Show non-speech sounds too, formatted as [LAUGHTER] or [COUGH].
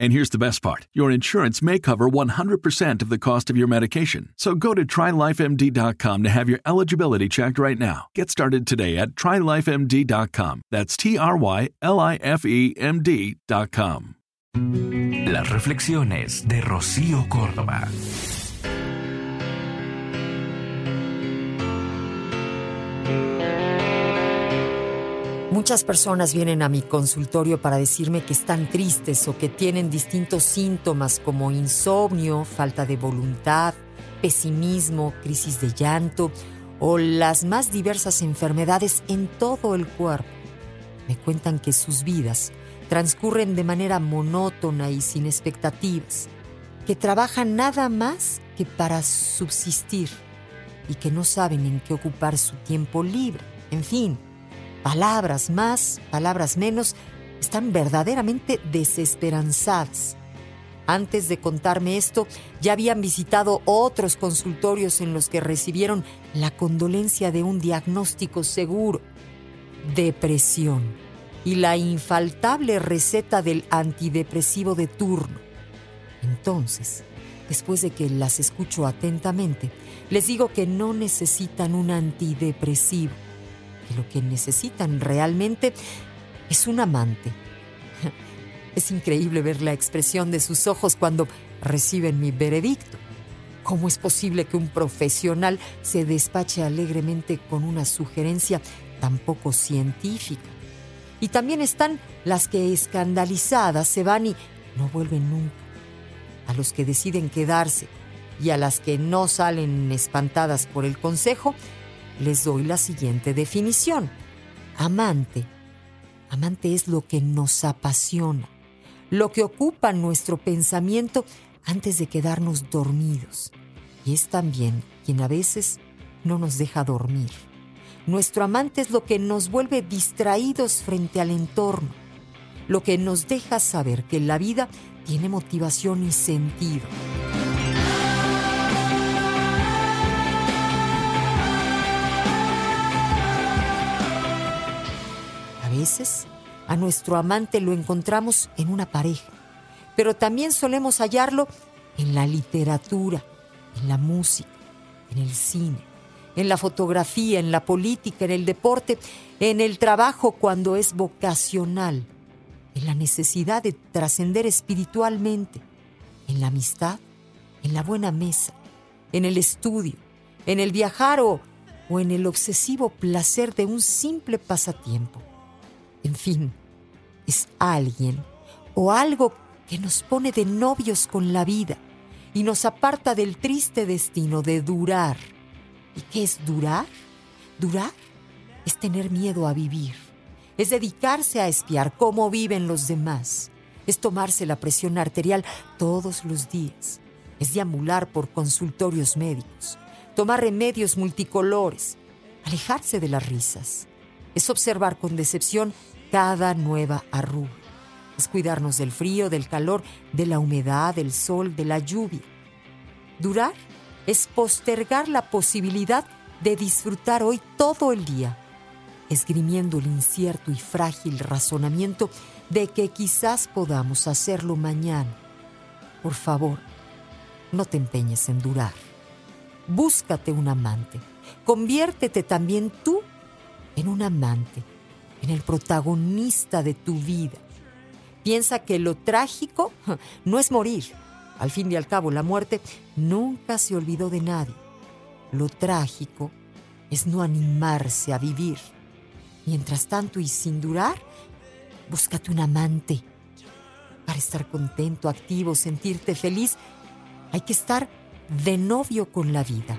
And here's the best part your insurance may cover 100% of the cost of your medication. So go to trylifemd.com to have your eligibility checked right now. Get started today at trylifemd.com. That's T R Y L I F E M D.com. Las reflexiones de Rocío Córdoba. Muchas personas vienen a mi consultorio para decirme que están tristes o que tienen distintos síntomas como insomnio, falta de voluntad, pesimismo, crisis de llanto o las más diversas enfermedades en todo el cuerpo. Me cuentan que sus vidas transcurren de manera monótona y sin expectativas, que trabajan nada más que para subsistir y que no saben en qué ocupar su tiempo libre. En fin, palabras más, palabras menos, están verdaderamente desesperanzadas. Antes de contarme esto, ya habían visitado otros consultorios en los que recibieron la condolencia de un diagnóstico seguro, depresión, y la infaltable receta del antidepresivo de turno. Entonces, después de que las escucho atentamente, les digo que no necesitan un antidepresivo lo que necesitan realmente es un amante. [LAUGHS] Es increíble ver la expresión de sus ojos cuando reciben mi veredicto. ¿Cómo es posible que un profesional se despache alegremente con una sugerencia tan poco científica? Y también están las que escandalizadas se van y no vuelven nunca. A los que deciden quedarse y a las que no salen espantadas por el consejo, les doy la siguiente definición. Amante. Amante es lo que nos apasiona, lo que ocupa nuestro pensamiento antes de quedarnos dormidos. Y es también quien a veces no nos deja dormir. Nuestro amante es lo que nos vuelve distraídos frente al entorno, lo que nos deja saber que la vida tiene motivación y sentido. Veces a nuestro amante lo encontramos en una pareja, pero también solemos hallarlo en la literatura, en la música, en el cine, en la fotografía, en la política, en el deporte, en el trabajo cuando es vocacional, en la necesidad de trascender espiritualmente, en la amistad, en la buena mesa, en el estudio, en el viajar o, o en el obsesivo placer de un simple pasatiempo. En fin, es alguien o algo que nos pone de novios con la vida y nos aparta del triste destino de durar. ¿Y qué es durar? Durar es tener miedo a vivir, es dedicarse a espiar cómo viven los demás, es tomarse la presión arterial todos los días, es deambular por consultorios médicos, tomar remedios multicolores, alejarse de las risas, es observar con decepción cada nueva arruga. Es cuidarnos del frío, del calor, de la humedad, del sol, de la lluvia. Durar es postergar la posibilidad de disfrutar hoy todo el día, esgrimiendo el incierto y frágil razonamiento de que quizás podamos hacerlo mañana. Por favor, no te empeñes en durar. Búscate un amante. Conviértete también tú en un amante en el protagonista de tu vida. Piensa que lo trágico no es morir. Al fin y al cabo, la muerte nunca se olvidó de nadie. Lo trágico es no animarse a vivir. Mientras tanto y sin durar, búscate un amante. para estar contento, activo, sentirte feliz, hay que estar de novio con la vida.